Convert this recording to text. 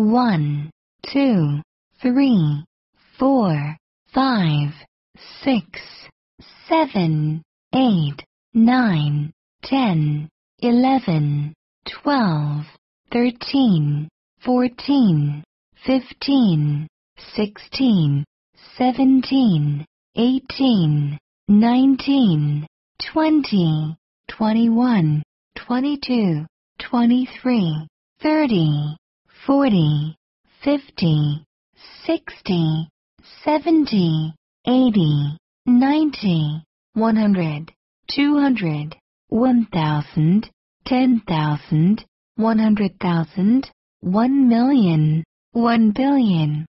one, two, three, four, five, six, seven, eight, nine, ten, eleven, twelve, thirteen, fourteen, fifteen, sixteen, seventeen, eighteen, nineteen, twenty, twenty-one, twenty-two, twenty-three, thirty, forty, fifty, sixty, seventy, eighty, ninety, one hundred, two hundred, one thousand, ten thousand, one hundred thousand, one million, one billion,